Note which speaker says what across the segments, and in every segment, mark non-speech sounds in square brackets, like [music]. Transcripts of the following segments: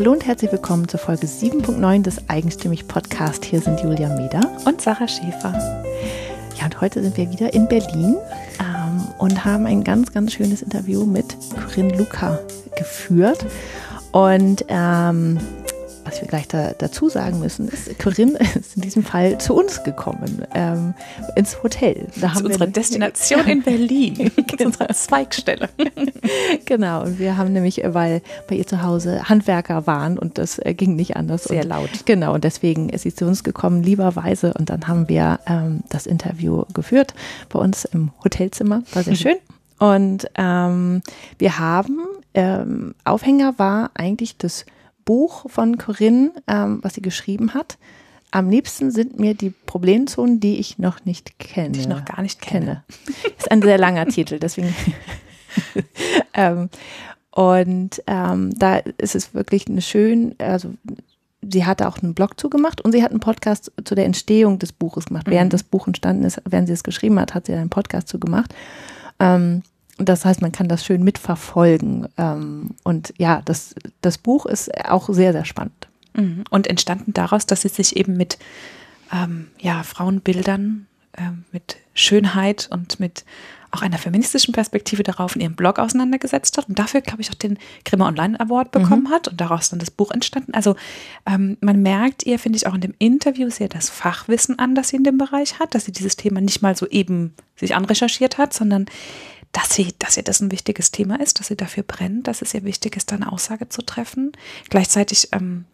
Speaker 1: Hallo und herzlich willkommen zur Folge 7.9 des Eigenstimmig Podcast. Hier sind Julia Meder
Speaker 2: und Sarah Schäfer.
Speaker 1: Ja, und heute sind wir wieder in Berlin ähm, und haben ein ganz, ganz schönes Interview mit Corinne Luca geführt. Und ähm, was wir gleich da, dazu sagen müssen, ist, Corinne ist in diesem Fall zu uns gekommen, ähm, ins Hotel.
Speaker 2: Da zu unserer Destination in [laughs] Berlin, [laughs] genau. unserer Zweigstelle. [laughs]
Speaker 1: genau, und wir haben nämlich, äh, weil bei ihr zu Hause Handwerker waren und das äh, ging nicht anders.
Speaker 2: Sehr
Speaker 1: und,
Speaker 2: laut.
Speaker 1: Genau, und deswegen ist sie zu uns gekommen, lieberweise. Und dann haben wir ähm, das Interview geführt bei uns im Hotelzimmer. War sehr schön. Und ähm, wir haben, ähm, Aufhänger war eigentlich das Buch von Corinne, ähm, was sie geschrieben hat. Am liebsten sind mir die Problemzonen, die ich noch nicht kenne. Die
Speaker 2: ich noch gar nicht kenne.
Speaker 1: kenne. Ist ein sehr langer [laughs] Titel, deswegen. [laughs] ähm, und ähm, da ist es wirklich eine schön, also sie hatte auch einen Blog zugemacht und sie hat einen Podcast zu der Entstehung des Buches gemacht. Mhm. Während das Buch entstanden ist, während sie es geschrieben hat, hat sie einen Podcast zugemacht. Ähm, das heißt, man kann das schön mitverfolgen. Ähm, und ja, das, das Buch ist auch sehr, sehr spannend.
Speaker 2: Mhm. Und entstanden daraus, dass sie sich eben mit ähm, ja, Frauenbildern, äh, mit Schönheit und mit auch einer feministischen Perspektive darauf in ihrem Blog auseinandergesetzt hat und dafür, glaube ich, auch den Grimme Online Award bekommen mhm. hat und daraus dann das Buch entstanden. Also ähm, man merkt ihr, finde ich, auch in dem Interview sehr das Fachwissen an, das sie in dem Bereich hat, dass sie dieses Thema nicht mal so eben sich anrecherchiert hat, sondern dass sie, dass ihr das ein wichtiges Thema ist, dass sie dafür brennt, dass es ihr wichtig ist, da eine Aussage zu treffen. Gleichzeitig ähm,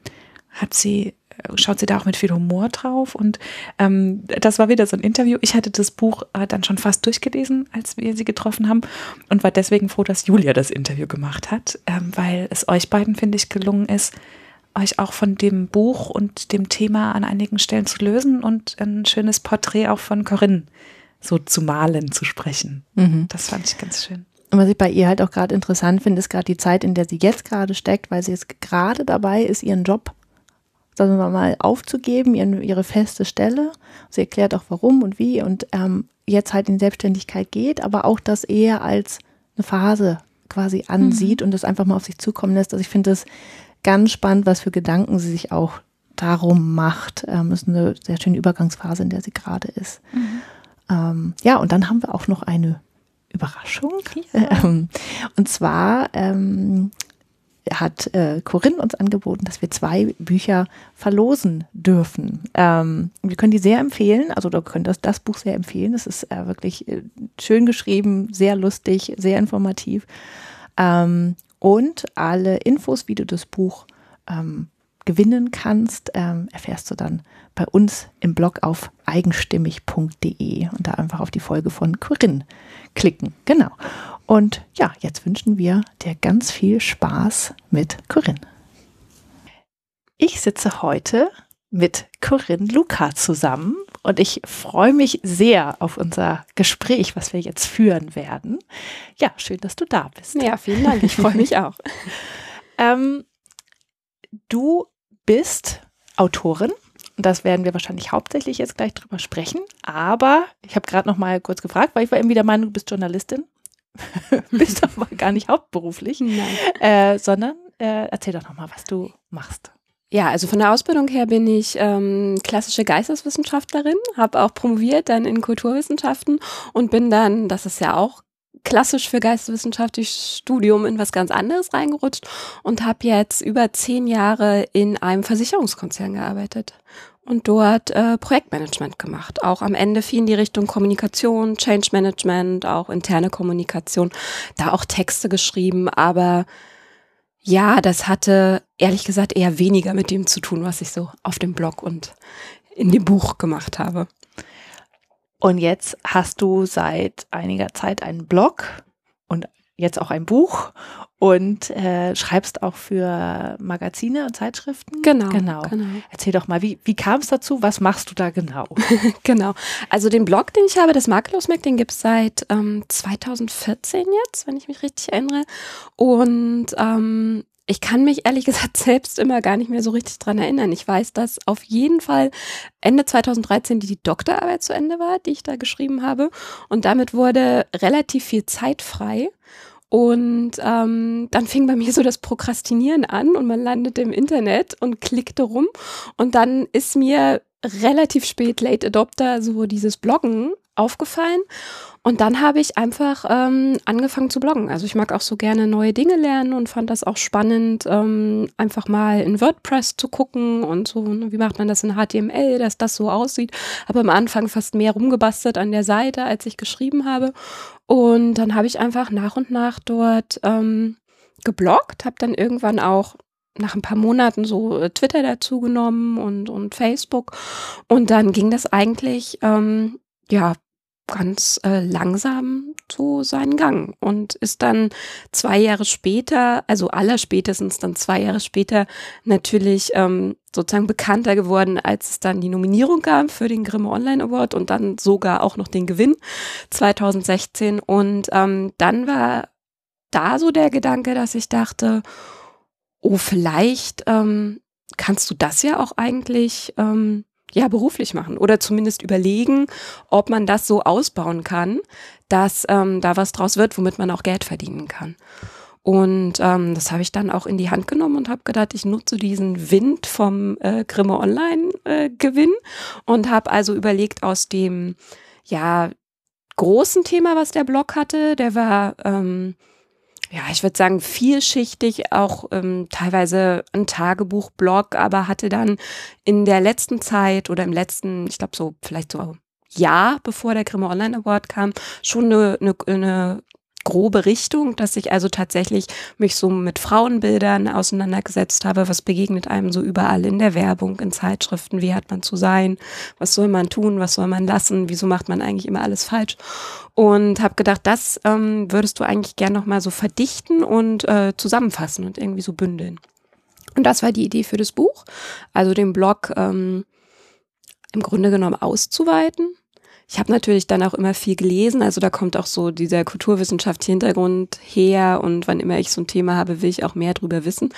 Speaker 2: hat sie, äh, schaut sie da auch mit viel Humor drauf und ähm, das war wieder so ein Interview. Ich hatte das Buch äh, dann schon fast durchgelesen, als wir sie getroffen haben und war deswegen froh, dass Julia das Interview gemacht hat, ähm, weil es euch beiden, finde ich, gelungen ist, euch auch von dem Buch und dem Thema an einigen Stellen zu lösen und ein schönes Porträt auch von Corinne so zu malen, zu sprechen. Mhm. Das fand ich ganz schön.
Speaker 1: Und was ich bei ihr halt auch gerade interessant finde, ist gerade die Zeit, in der sie jetzt gerade steckt, weil sie jetzt gerade dabei ist, ihren Job, sagen wir mal, aufzugeben, ihren, ihre feste Stelle. Sie erklärt auch warum und wie und ähm, jetzt halt in Selbstständigkeit geht, aber auch das eher als eine Phase quasi ansieht mhm. und das einfach mal auf sich zukommen lässt. Also ich finde es ganz spannend, was für Gedanken sie sich auch darum macht. Ähm, ist eine sehr schöne Übergangsphase, in der sie gerade ist. Mhm. Ähm, ja, und dann haben wir auch noch eine Überraschung. Ja. [laughs] Ähm, und zwar ähm, hat äh, Corinne uns angeboten, dass wir zwei Bücher verlosen dürfen. Ähm, wir können die sehr empfehlen, also wir können das, das Buch sehr empfehlen. Es ist äh, wirklich äh, schön geschrieben, sehr lustig, sehr informativ. Ähm, und alle Infos, wie du das Buch ähm, gewinnen kannst, ähm, erfährst du dann bei uns im Blog auf eigenstimmig.de und da einfach auf die Folge von Corinne klicken. Genau. Und ja, jetzt wünschen wir dir ganz viel Spaß mit Corinne. Ich sitze heute mit Corinne Luca zusammen und ich freue mich sehr auf unser Gespräch, was wir jetzt führen werden. Ja, schön, dass du da bist.
Speaker 2: Ja, vielen Dank. Ich freue mich [laughs] auch.
Speaker 1: ähm, du bist Autorin. Das werden wir wahrscheinlich hauptsächlich jetzt gleich drüber sprechen. Aber ich habe gerade noch mal kurz gefragt, weil ich war irgendwie der Meinung, du bist Journalistin. [laughs] bist [laughs] aber gar nicht hauptberuflich, äh, sondern äh, erzähl doch noch mal, was du machst.
Speaker 3: Ja, also von der Ausbildung her bin ich ähm, klassische Geisteswissenschaftlerin, habe auch promoviert dann in Kulturwissenschaften und bin dann, das ist ja auch klassisch für geisteswissenschaftliches Studium in was ganz anderes reingerutscht und habe jetzt über zehn Jahre in einem Versicherungskonzern gearbeitet und dort äh, Projektmanagement gemacht. Auch am Ende viel in die Richtung Kommunikation, Change Management, auch interne Kommunikation, da auch Texte geschrieben, aber ja, das hatte ehrlich gesagt eher weniger mit dem zu tun, was ich so auf dem Blog und in dem Buch gemacht habe.
Speaker 1: Und jetzt hast du seit einiger Zeit einen Blog und jetzt auch ein Buch und äh, schreibst auch für Magazine und Zeitschriften.
Speaker 3: Genau, genau. genau.
Speaker 1: Erzähl doch mal, wie, wie kam es dazu? Was machst du da genau? [laughs]
Speaker 3: genau. Also den Blog, den ich habe, das Makellos Mac, den gibt es seit ähm, 2014 jetzt, wenn ich mich richtig erinnere. Und ähm, ich kann mich ehrlich gesagt [laughs] selbst immer gar nicht mehr so richtig dran erinnern. Ich weiß, dass auf jeden Fall Ende 2013 die Doktorarbeit zu Ende war, die ich da geschrieben habe. Und damit wurde relativ viel Zeit frei. Und ähm, dann fing bei mir so das Prokrastinieren an und man landete im Internet und klickte rum. Und dann ist mir relativ spät, Late Adopter, so dieses Bloggen aufgefallen. Und dann habe ich einfach ähm, angefangen zu bloggen. Also ich mag auch so gerne neue Dinge lernen und fand das auch spannend, ähm, einfach mal in WordPress zu gucken und so, ne, wie macht man das in HTML, dass das so aussieht. Habe am Anfang fast mehr rumgebastelt an der Seite, als ich geschrieben habe. Und dann habe ich einfach nach und nach dort ähm, gebloggt, habe dann irgendwann auch nach ein paar Monaten so äh, Twitter dazu genommen und, und Facebook. Und dann ging das eigentlich, ähm, ja, ganz äh, langsam so seinen Gang und ist dann zwei Jahre später, also aller spätestens dann zwei Jahre später natürlich ähm, sozusagen bekannter geworden, als es dann die Nominierung gab für den Grimme Online Award und dann sogar auch noch den Gewinn 2016 und ähm, dann war da so der Gedanke, dass ich dachte, oh vielleicht ähm, kannst du das ja auch eigentlich ähm, ja beruflich machen oder zumindest überlegen, ob man das so ausbauen kann, dass ähm, da was draus wird, womit man auch Geld verdienen kann. Und ähm, das habe ich dann auch in die Hand genommen und habe gedacht, ich nutze diesen Wind vom äh, Grimme Online äh, und habe also überlegt aus dem ja großen Thema, was der Blog hatte, der war ähm, ja, ich würde sagen, vielschichtig, auch ähm, teilweise ein Tagebuchblog, aber hatte dann in der letzten Zeit oder im letzten, ich glaube so vielleicht so Jahr, bevor der Grimme Online Award kam, schon eine, eine, eine grobe Richtung, dass ich also tatsächlich mich so mit Frauenbildern auseinandergesetzt habe, was begegnet einem so überall in der Werbung, in Zeitschriften, wie hat man zu sein, was soll man tun, was soll man lassen, wieso macht man eigentlich immer alles falsch? Und habe gedacht, das ähm, würdest du eigentlich gern nochmal so verdichten und äh, zusammenfassen und irgendwie so bündeln. Und das war die Idee für das Buch, also den Blog ähm, im Grunde genommen auszuweiten ich habe natürlich dann auch immer viel gelesen, also da kommt auch so dieser kulturwissenschaftliche Hintergrund her. Und wann immer ich so ein Thema habe, will ich auch mehr drüber wissen.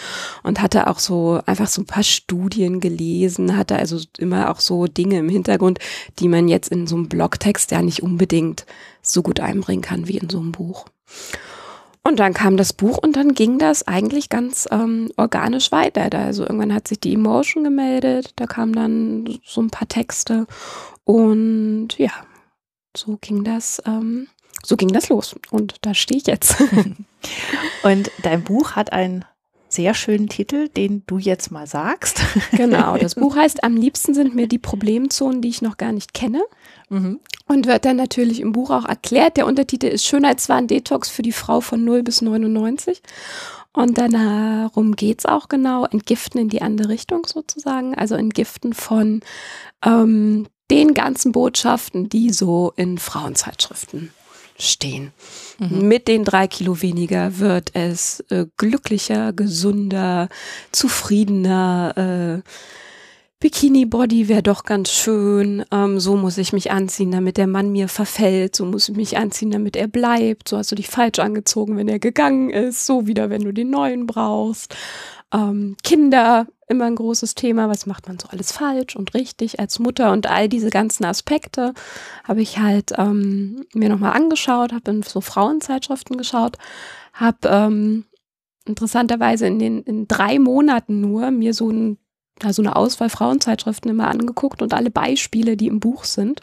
Speaker 3: Und hatte auch so einfach so ein paar Studien gelesen, hatte also immer auch so Dinge im Hintergrund, die man jetzt in so einem Blogtext ja nicht unbedingt so gut einbringen kann wie in so einem Buch. Und dann kam das Buch und dann ging das eigentlich ganz ähm, organisch weiter. Also irgendwann hat sich die Emotion gemeldet, da kamen dann so ein paar Texte und ja, so ging das, ähm, so ging das los. Und da stehe ich jetzt. [laughs]
Speaker 1: und dein Buch hat einen sehr schönen Titel, den du jetzt mal sagst. [laughs]
Speaker 3: Genau, das [laughs] Buch heißt Am liebsten sind mir die Problemzonen, die ich noch gar nicht kenne. Mhm. Und wird dann natürlich im Buch auch erklärt. Der Untertitel ist Schönheitswahn Detox für die Frau von 0 bis 99. Und darum geht's auch genau, entgiften in die andere Richtung sozusagen. Also entgiften von ähm, den ganzen Botschaften, die so in Frauenzeitschriften stehen. Mhm. Mit den drei Kilo weniger wird es äh, glücklicher, gesunder, zufriedener. Äh, Bikini-Body wäre doch ganz schön. Ähm, so muss ich mich anziehen, damit der Mann mir verfällt. So muss ich mich anziehen, damit er bleibt. So hast du dich falsch angezogen, wenn er gegangen ist. So wieder, wenn du den neuen brauchst. Ähm, Kinder immer ein großes Thema. Was macht man so alles falsch und richtig als Mutter? Und all diese ganzen Aspekte habe ich halt ähm, mir nochmal angeschaut, habe in so Frauenzeitschriften geschaut, habe ähm, interessanterweise in den in drei Monaten nur mir so, ein, so eine Auswahl Frauenzeitschriften immer angeguckt und alle Beispiele, die im Buch sind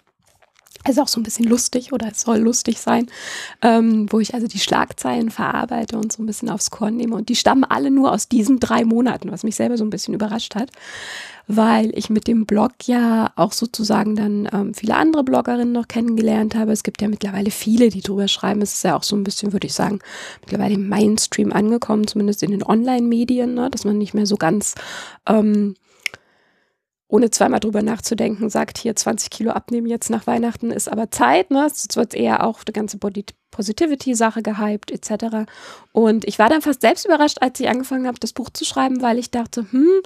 Speaker 3: ist auch so ein bisschen lustig oder es soll lustig sein, ähm, wo ich also die Schlagzeilen verarbeite und so ein bisschen aufs Korn nehme. Und die stammen alle nur aus diesen drei Monaten, was mich selber so ein bisschen überrascht hat, weil ich mit dem Blog ja auch sozusagen dann ähm, viele andere Bloggerinnen noch kennengelernt habe. Es gibt ja mittlerweile viele, die drüber schreiben. Es ist ja auch so ein bisschen, würde ich sagen, mittlerweile im Mainstream angekommen, zumindest in den Online-Medien, ne, dass man nicht mehr so ganz ähm, ohne zweimal drüber nachzudenken, sagt hier 20 Kilo abnehmen jetzt nach Weihnachten ist aber Zeit, ne? Jetzt wird eher auch die ganze Body Positivity-Sache gehypt, etc. Und ich war dann fast selbst überrascht, als ich angefangen habe, das Buch zu schreiben, weil ich dachte, hm,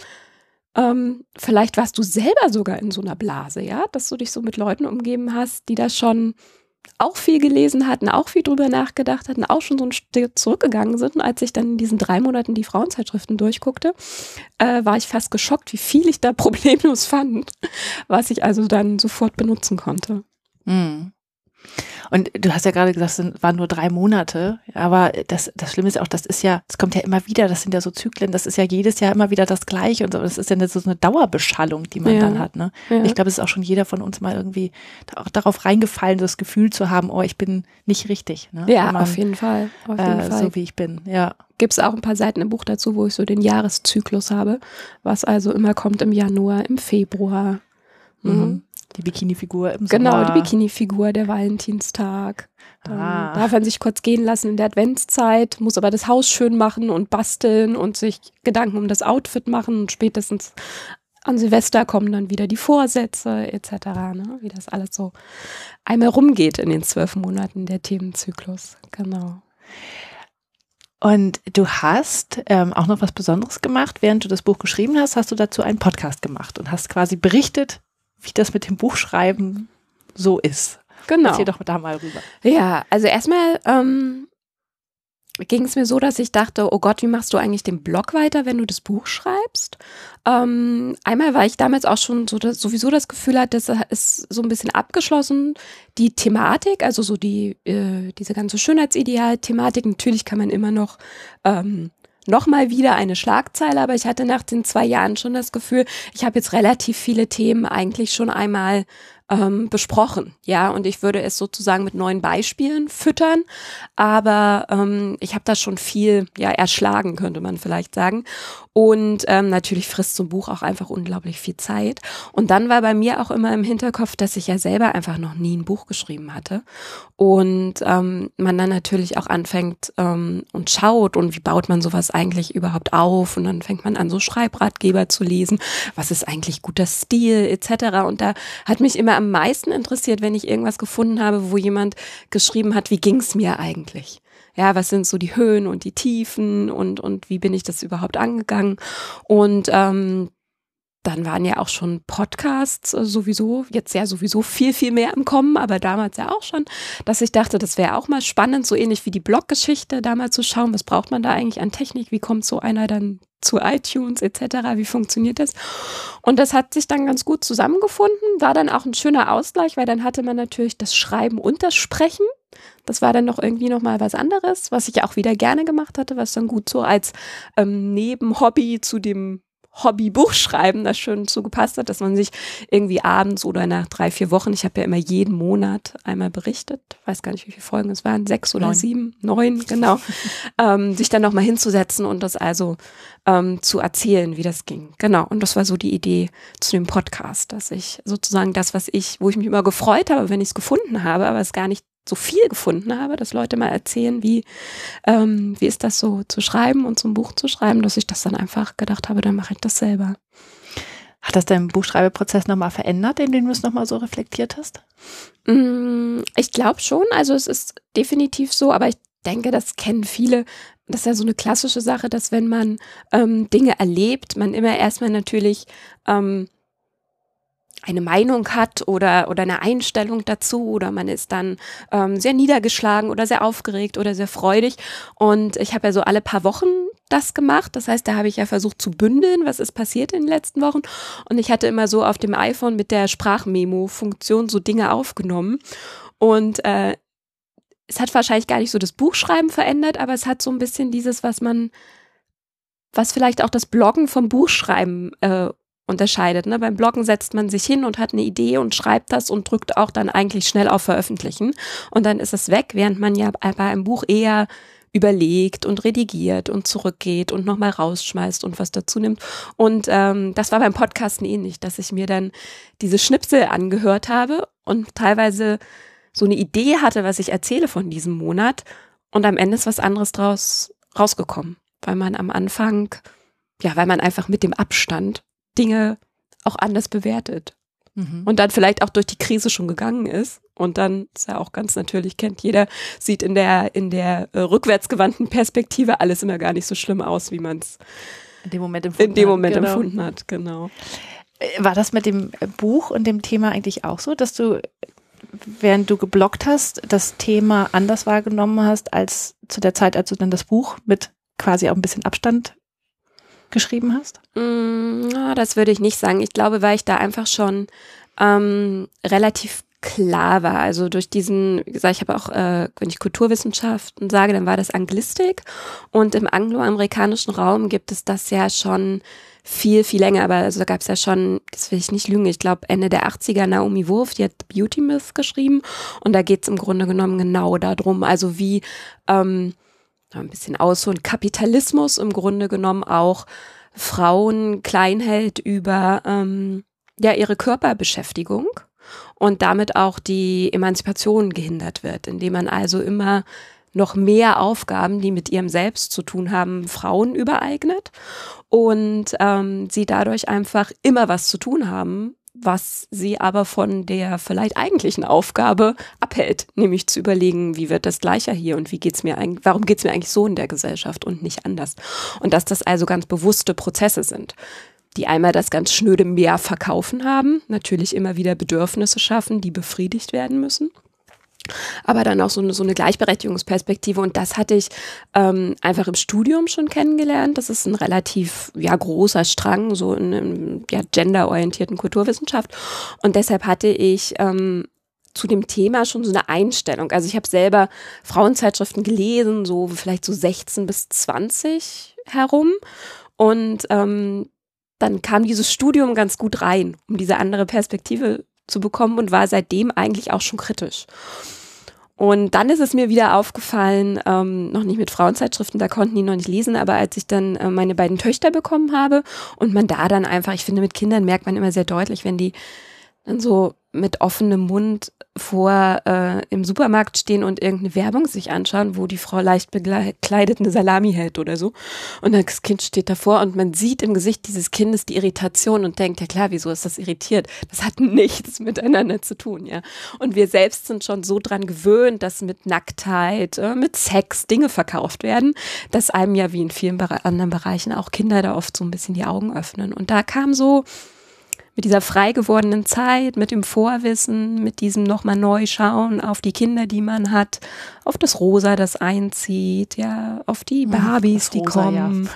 Speaker 3: ähm, vielleicht warst du selber sogar in so einer Blase, ja, dass du dich so mit Leuten umgeben hast, die das schon auch viel gelesen hatten, auch viel drüber nachgedacht hatten, auch schon so ein Stück zurückgegangen sind. Und als ich dann in diesen drei Monaten die Frauenzeitschriften durchguckte, äh, war ich fast geschockt, wie viel ich da [laughs] problemlos fand, was ich also dann sofort benutzen konnte.
Speaker 1: Mhm. Und du hast ja gerade gesagt, es waren nur drei Monate, aber das, das Schlimme ist auch, das ist ja, es kommt ja immer wieder, das sind ja so Zyklen, das ist ja jedes Jahr immer wieder das Gleiche und so. Das ist ja eine, so eine Dauerbeschallung, die man ja. dann hat. Ne? Ja. Ich glaube, es ist auch schon jeder von uns mal irgendwie auch darauf reingefallen, das Gefühl zu haben, oh, ich bin nicht richtig. Ne?
Speaker 3: Ja, man, auf jeden Fall. Auf jeden
Speaker 1: äh, Fall. So wie ich bin, ja.
Speaker 3: Gibt es auch ein paar Seiten im Buch dazu, wo ich so den Jahreszyklus habe, was also immer kommt im Januar, im Februar.
Speaker 1: Mhm. Die Bikini-Figur im
Speaker 3: genau,
Speaker 1: Sommer.
Speaker 3: Genau, die Bikini-Figur, der Valentinstag. Dann ah. darf man sich kurz gehen lassen in der Adventszeit, muss aber das Haus schön machen und basteln und sich Gedanken um das Outfit machen und spätestens an Silvester kommen dann wieder die Vorsätze etc., ne? wie das alles so einmal rumgeht in den zwölf Monaten der Themenzyklus. Genau.
Speaker 1: Und du hast ähm, auch noch was Besonderes gemacht. Während du das Buch geschrieben hast, hast du dazu einen Podcast gemacht und hast quasi berichtet, wie das mit dem Buchschreiben so ist.
Speaker 3: Genau.
Speaker 1: Erzähl doch da mal rüber.
Speaker 3: Ja, also erstmal ähm, ging es mir so, dass ich dachte, oh Gott, wie machst du eigentlich den Blog weiter, wenn du das Buch schreibst? Ähm, einmal, weil ich damals auch schon so das, sowieso das Gefühl hatte, das ist so ein bisschen abgeschlossen, die Thematik, also so die, äh, diese ganze Schönheitsideal-Thematik. Natürlich kann man immer noch ähm, nochmal wieder eine Schlagzeile, aber ich hatte nach den zwei Jahren schon das Gefühl, ich habe jetzt relativ viele Themen eigentlich schon einmal ähm, besprochen, ja, und ich würde es sozusagen mit neuen Beispielen füttern, aber ähm, ich habe da schon viel, ja, erschlagen, könnte man vielleicht sagen. Und ähm, natürlich frisst so ein Buch auch einfach unglaublich viel Zeit. Und dann war bei mir auch immer im Hinterkopf, dass ich ja selber einfach noch nie ein Buch geschrieben hatte. Und ähm, man dann natürlich auch anfängt ähm, und schaut und wie baut man sowas eigentlich überhaupt auf. Und dann fängt man an, so Schreibratgeber zu lesen. Was ist eigentlich guter Stil etc. Und da hat mich immer am meisten interessiert, wenn ich irgendwas gefunden habe, wo jemand geschrieben hat, wie ging's mir eigentlich? Ja, was sind so die Höhen und die Tiefen und, und wie bin ich das überhaupt angegangen? Und ähm, dann waren ja auch schon Podcasts äh, sowieso, jetzt ja sowieso viel, viel mehr im Kommen, aber damals ja auch schon, dass ich dachte, das wäre auch mal spannend, so ähnlich wie die Bloggeschichte, da mal zu schauen, was braucht man da eigentlich an Technik, wie kommt so einer dann zu iTunes etc., wie funktioniert das? Und das hat sich dann ganz gut zusammengefunden, war dann auch ein schöner Ausgleich, weil dann hatte man natürlich das Schreiben und das Sprechen. Das war dann noch irgendwie nochmal was anderes, was ich auch wieder gerne gemacht hatte, was dann gut so als ähm, Nebenhobby zu dem Hobby-Buchschreiben das schön zugepasst hat, dass man sich irgendwie abends oder nach drei, vier Wochen, ich habe ja immer jeden Monat einmal berichtet, weiß gar nicht, wie viele Folgen es waren, sechs oder neun. sieben, neun, genau, [laughs] ähm, sich dann nochmal hinzusetzen und das also ähm, zu erzählen, wie das ging. Genau, und das war so die Idee zu dem Podcast, dass ich sozusagen das, was ich, wo ich mich immer gefreut habe, wenn ich es gefunden habe, aber es gar nicht so viel gefunden habe, dass Leute mal erzählen, wie, ähm, wie ist das so zu schreiben und so ein Buch zu schreiben, dass ich das dann einfach gedacht habe, dann mache ich das selber.
Speaker 1: Hat das deinen Buchschreibeprozess nochmal verändert, indem du es nochmal so reflektiert hast?
Speaker 3: Mm, ich glaube schon. Also es ist definitiv so, aber ich denke, das kennen viele. Das ist ja so eine klassische Sache, dass wenn man ähm, Dinge erlebt, man immer erstmal natürlich ähm, eine Meinung hat oder, oder eine Einstellung dazu oder man ist dann ähm, sehr niedergeschlagen oder sehr aufgeregt oder sehr freudig. Und ich habe ja so alle paar Wochen das gemacht. Das heißt, da habe ich ja versucht zu bündeln, was ist passiert in den letzten Wochen. Und ich hatte immer so auf dem iPhone mit der Sprachmemo-Funktion so Dinge aufgenommen. Und äh, es hat wahrscheinlich gar nicht so das Buchschreiben verändert, aber es hat so ein bisschen dieses, was man was vielleicht auch das Bloggen vom Buchschreiben äh, unterscheidet. Ne? Beim Bloggen setzt man sich hin und hat eine Idee und schreibt das und drückt auch dann eigentlich schnell auf Veröffentlichen und dann ist es weg, während man ja bei einem Buch eher überlegt und redigiert und zurückgeht und nochmal rausschmeißt und was dazu nimmt. Und ähm, das war beim Podcasten ähnlich, dass ich mir dann diese Schnipsel angehört habe und teilweise so eine Idee hatte, was ich erzähle von diesem Monat und am Ende ist was anderes draus rausgekommen, weil man am Anfang, ja, weil man einfach mit dem Abstand Dinge auch anders bewertet. Mhm. Und dann vielleicht auch durch die Krise schon gegangen ist. Und dann, ist ja auch ganz natürlich, kennt jeder, sieht in der, in der äh, rückwärtsgewandten Perspektive alles immer gar nicht so schlimm aus, wie man es
Speaker 1: in dem Moment empfunden,
Speaker 3: in dem Moment hat, genau. empfunden hat. Genau.
Speaker 1: Äh, war das mit dem Buch und dem Thema eigentlich auch so, dass du, während du geblockt hast, das Thema anders wahrgenommen hast als zu der Zeit, als du dann das Buch mit quasi auch ein bisschen Abstand geschrieben hast?
Speaker 3: Mm, das würde ich nicht sagen. Ich glaube, weil ich da einfach schon ähm, relativ klar war. Also durch diesen, wie gesagt, ich habe auch, äh, wenn ich Kulturwissenschaften sage, dann war das Anglistik. Und im angloamerikanischen Raum gibt es das ja schon viel, viel länger. Aber also da gab es ja schon, das will ich nicht lügen, ich glaube Ende der 80er Naomi Wolf, die hat Beauty Myth geschrieben. Und da geht es im Grunde genommen genau darum, also wie ähm, ein bisschen aus. So ein Kapitalismus im Grunde genommen auch. Frauen klein hält über ähm, ja ihre Körperbeschäftigung und damit auch die Emanzipation gehindert wird, indem man also immer noch mehr Aufgaben, die mit ihrem Selbst zu tun haben, Frauen übereignet und ähm, sie dadurch einfach immer was zu tun haben, was sie aber von der vielleicht eigentlichen Aufgabe abhält, nämlich zu überlegen, wie wird das gleicher hier und wie geht's mir eigentlich, warum geht's mir eigentlich so in der Gesellschaft und nicht anders. Und dass das also ganz bewusste Prozesse sind die einmal das ganz schnöde Mehr verkaufen haben, natürlich immer wieder Bedürfnisse schaffen, die befriedigt werden müssen. Aber dann auch so eine, so eine Gleichberechtigungsperspektive. Und das hatte ich ähm, einfach im Studium schon kennengelernt. Das ist ein relativ ja, großer Strang, so in einer ja, genderorientierten Kulturwissenschaft. Und deshalb hatte ich ähm, zu dem Thema schon so eine Einstellung. Also ich habe selber Frauenzeitschriften gelesen, so vielleicht so 16 bis 20 herum. Und ähm, dann kam dieses Studium ganz gut rein, um diese andere Perspektive zu bekommen und war seitdem eigentlich auch schon kritisch. Und dann ist es mir wieder aufgefallen, ähm, noch nicht mit Frauenzeitschriften, da konnten die noch nicht lesen, aber als ich dann äh, meine beiden Töchter bekommen habe und man da dann einfach, ich finde, mit Kindern merkt man immer sehr deutlich, wenn die dann so mit offenem Mund vor äh, im Supermarkt stehen und irgendeine Werbung sich anschauen, wo die Frau leicht bekleidet eine Salami hält oder so. Und das Kind steht davor und man sieht im Gesicht dieses Kindes die Irritation und denkt, ja klar, wieso ist das irritiert? Das hat [laughs] nichts miteinander zu tun, ja. Und wir selbst sind schon so dran gewöhnt, dass mit Nacktheit, äh, mit Sex Dinge verkauft werden, dass einem ja wie in vielen anderen Bereichen auch Kinder da oft so ein bisschen die Augen öffnen. Und da kam so, mit dieser frei gewordenen Zeit, mit dem Vorwissen, mit diesem nochmal neu schauen auf die Kinder, die man hat, auf das Rosa, das einzieht, ja, auf die Barbies, die Rosa, kommen.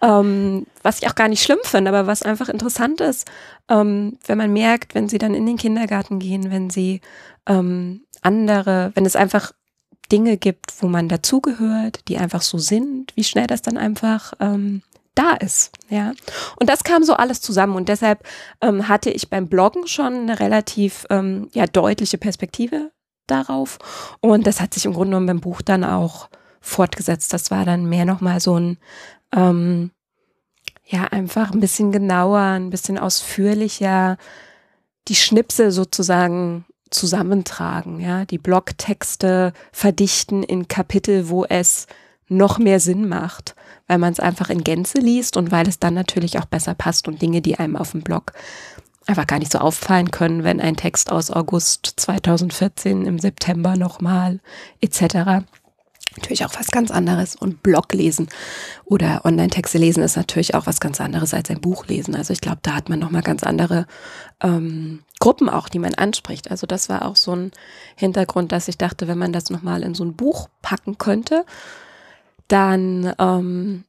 Speaker 3: Ja. [laughs] ähm, was ich auch gar nicht schlimm finde, aber was einfach interessant ist, ähm, wenn man merkt, wenn sie dann in den Kindergarten gehen, wenn sie ähm, andere, wenn es einfach Dinge gibt, wo man dazugehört, die einfach so sind, wie schnell das dann einfach ähm, da ist. Ja. Und das kam so alles zusammen. Und deshalb ähm, hatte ich beim Bloggen schon eine relativ ähm, ja, deutliche Perspektive darauf. Und das hat sich im Grunde genommen beim Buch dann auch fortgesetzt. Das war dann mehr nochmal so ein, ähm, ja, einfach ein bisschen genauer, ein bisschen ausführlicher, die Schnipsel sozusagen zusammentragen, ja, die Blogtexte verdichten in Kapitel, wo es noch mehr Sinn macht weil man es einfach in Gänze liest und weil es dann natürlich auch besser passt und Dinge, die einem auf dem Blog einfach gar nicht so auffallen können, wenn ein Text aus August 2014 im September nochmal etc. Natürlich auch was ganz anderes. Und Blog lesen oder Online-Texte lesen ist natürlich auch was ganz anderes als ein Buch lesen. Also ich glaube, da hat man nochmal ganz andere ähm, Gruppen auch, die man anspricht. Also das war auch so ein Hintergrund, dass ich dachte, wenn man das nochmal in so ein Buch packen könnte, dann ähm,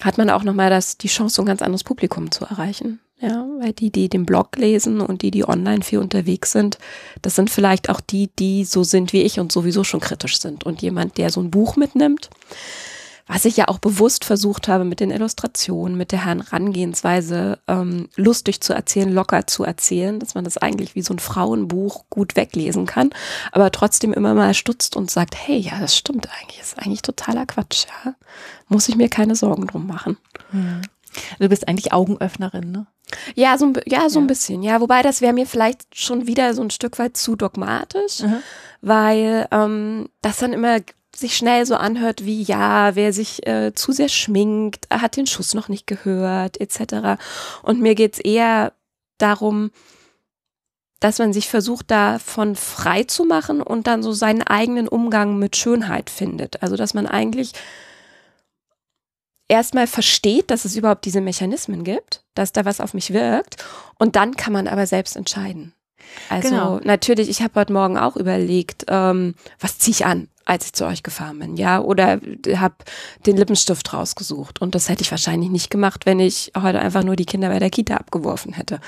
Speaker 3: hat man auch nochmal das, die Chance, ein ganz anderes Publikum zu erreichen. Ja, weil die, die den Blog lesen und die, die online viel unterwegs sind, das sind vielleicht auch die, die so sind wie ich und sowieso schon kritisch sind. Und jemand, der so ein Buch mitnimmt, was ich ja auch bewusst versucht habe mit den Illustrationen, mit der Herangehensweise, ähm, lustig zu erzählen, locker zu erzählen, dass man das eigentlich wie so ein Frauenbuch gut weglesen kann, aber trotzdem immer mal stutzt und sagt, hey, ja, das stimmt eigentlich, ist eigentlich totaler Quatsch, ja. Muss ich mir keine Sorgen drum machen.
Speaker 1: Hm. Du bist eigentlich Augenöffnerin, ne?
Speaker 3: Ja, so, ja, so ja. ein bisschen. Ja, wobei das wäre mir vielleicht schon wieder so ein Stück weit zu dogmatisch, mhm. weil ähm, das dann immer sich schnell so anhört wie, ja, wer sich äh, zu sehr schminkt, hat den Schuss noch nicht gehört, etc. Und mir geht's eher darum, dass man sich versucht, davon frei zu machen und dann so seinen eigenen Umgang mit Schönheit findet. Also, dass man eigentlich erstmal versteht, dass es überhaupt diese Mechanismen gibt, dass da was auf mich wirkt und dann kann man aber selbst entscheiden. Also genau. natürlich, ich habe heute Morgen auch überlegt, ähm, was ziehe ich an? Als ich zu euch gefahren bin, ja, oder habe den Lippenstift rausgesucht und das hätte ich wahrscheinlich nicht gemacht, wenn ich heute einfach nur die Kinder bei der Kita abgeworfen hätte.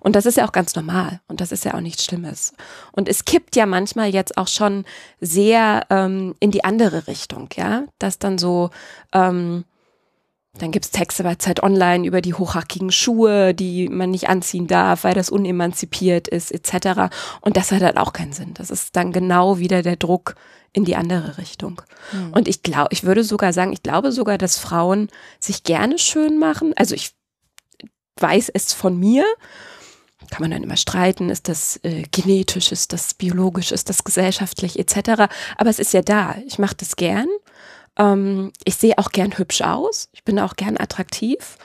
Speaker 3: Und das ist ja auch ganz normal und das ist ja auch nichts Schlimmes. Und es kippt ja manchmal jetzt auch schon sehr ähm, in die andere Richtung, ja, dass dann so ähm, dann gibt's Texte bei Zeit Online über die hochhackigen Schuhe, die man nicht anziehen darf, weil das unemanzipiert ist, etc. Und das hat halt auch keinen Sinn. Das ist dann genau wieder der Druck in die andere Richtung. Mhm. Und ich glaube, ich würde sogar sagen, ich glaube sogar, dass Frauen sich gerne schön machen. Also ich weiß es von mir. Kann man dann immer streiten, ist das äh, genetisch, ist das biologisch, ist das gesellschaftlich etc. Aber es ist ja da. Ich mache das gern. Ähm, ich sehe auch gern hübsch aus. Ich bin auch gern attraktiv.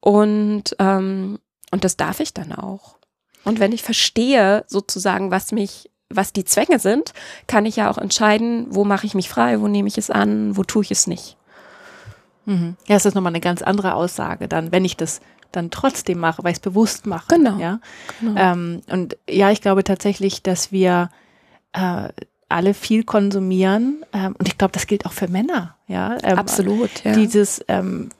Speaker 3: Und, ähm, und das darf ich dann auch. Und wenn ich verstehe sozusagen, was mich, was die Zwänge sind, kann ich ja auch entscheiden, wo mache ich mich frei, wo nehme ich es an, wo tue ich es nicht.
Speaker 1: Mhm. Ja, es ist nochmal eine ganz andere Aussage dann, wenn ich das dann trotzdem mache, weil ich es bewusst mache.
Speaker 3: Genau.
Speaker 1: Ja? genau. Ähm, und ja, ich glaube tatsächlich, dass wir äh, alle viel konsumieren. Ähm, und ich glaube, das gilt auch für Männer. Ja,
Speaker 3: ähm, absolut. Ja.
Speaker 1: Dieses, ähm,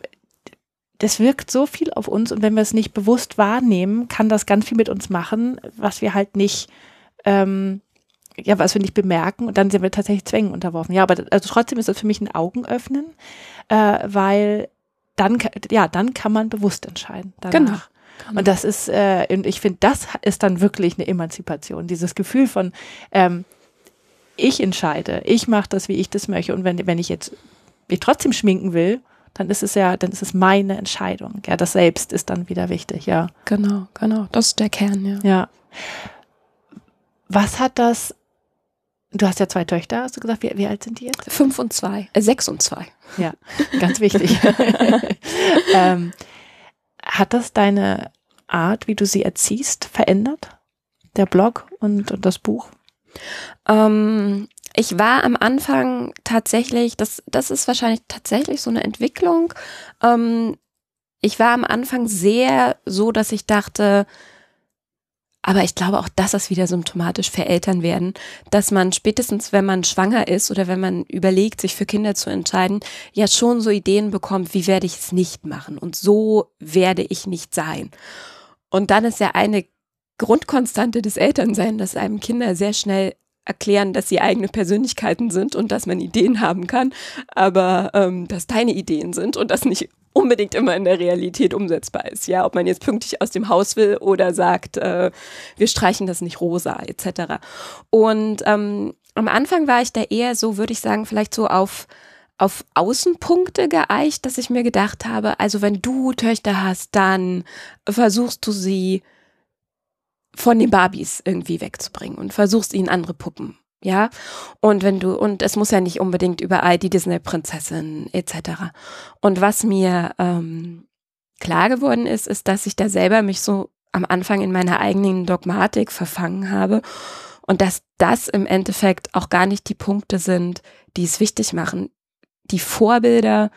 Speaker 1: das wirkt so viel auf uns und wenn wir es nicht bewusst wahrnehmen, kann das ganz viel mit uns machen, was wir halt nicht, ähm, ja, was wir nicht bemerken und dann sind wir tatsächlich Zwängen unterworfen. Ja, aber also trotzdem ist das für mich ein Augenöffnen, äh, weil dann, ja, dann kann man bewusst entscheiden. Danach. Genau. Genau. Und das ist, äh, und ich finde, das ist dann wirklich eine Emanzipation. Dieses Gefühl von, ähm, ich entscheide, ich mache das, wie ich das möchte. Und wenn, wenn ich jetzt mich trotzdem schminken will, dann ist es ja, dann ist es meine Entscheidung. Ja, das selbst ist dann wieder wichtig, ja.
Speaker 3: Genau, genau. Das ist der Kern, ja.
Speaker 1: Ja. Was hat das, du hast ja zwei Töchter, hast du gesagt, wie, wie alt sind die jetzt?
Speaker 3: Fünf und zwei, äh, sechs und zwei.
Speaker 1: Ja, ganz wichtig. [laughs] ähm, hat das deine Art, wie du sie erziehst, verändert? Der Blog und, und das Buch?
Speaker 3: Ähm, ich war am Anfang tatsächlich, das, das ist wahrscheinlich tatsächlich so eine Entwicklung. Ähm, ich war am Anfang sehr so, dass ich dachte, aber ich glaube auch, das ist wieder symptomatisch für Eltern werden, dass man spätestens, wenn man schwanger ist oder wenn man überlegt, sich für Kinder zu entscheiden, ja schon so Ideen bekommt, wie werde ich es nicht machen und so werde ich nicht sein. Und dann ist ja eine Grundkonstante des Elternseins, dass einem Kinder sehr schnell erklären, dass sie eigene Persönlichkeiten sind und dass man Ideen haben kann, aber ähm, dass deine Ideen sind und das nicht unbedingt immer in der Realität umsetzbar ist. Ja, ob man jetzt pünktlich aus dem Haus will oder sagt, äh, wir streichen das nicht rosa etc. Und ähm, am Anfang war ich da eher so, würde ich sagen, vielleicht so auf auf Außenpunkte geeicht, dass ich mir gedacht habe, also wenn du Töchter hast, dann versuchst du sie von den Barbies irgendwie wegzubringen und versuchst ihnen andere Puppen. Ja, und wenn du, und es muss ja nicht unbedingt überall die Disney-Prinzessin etc. Und was mir ähm, klar geworden ist, ist, dass ich da selber mich so am Anfang in meiner eigenen Dogmatik verfangen habe und dass das im Endeffekt auch gar nicht die Punkte sind, die es wichtig machen. Die Vorbilder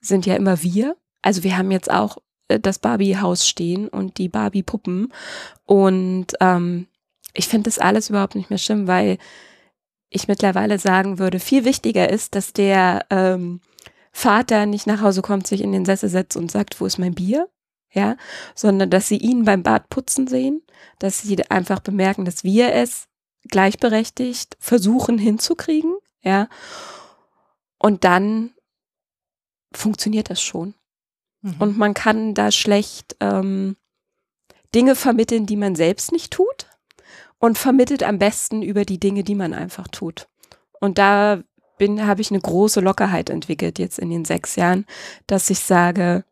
Speaker 3: sind ja immer wir. Also wir haben jetzt auch das Barbie-Haus stehen und die Barbie-Puppen. Und ähm, ich finde das alles überhaupt nicht mehr schlimm, weil ich mittlerweile sagen würde, viel wichtiger ist, dass der ähm, Vater nicht nach Hause kommt, sich in den Sessel setzt und sagt, wo ist mein Bier? Ja, sondern dass sie ihn beim Bad putzen sehen, dass sie einfach bemerken, dass wir es gleichberechtigt versuchen hinzukriegen, ja. Und dann funktioniert das schon. Mhm. Und man kann da schlecht ähm, Dinge vermitteln, die man selbst nicht tut und vermittelt am besten über die Dinge, die man einfach tut. Und da bin, habe ich eine große Lockerheit entwickelt jetzt in den sechs Jahren, dass ich sage,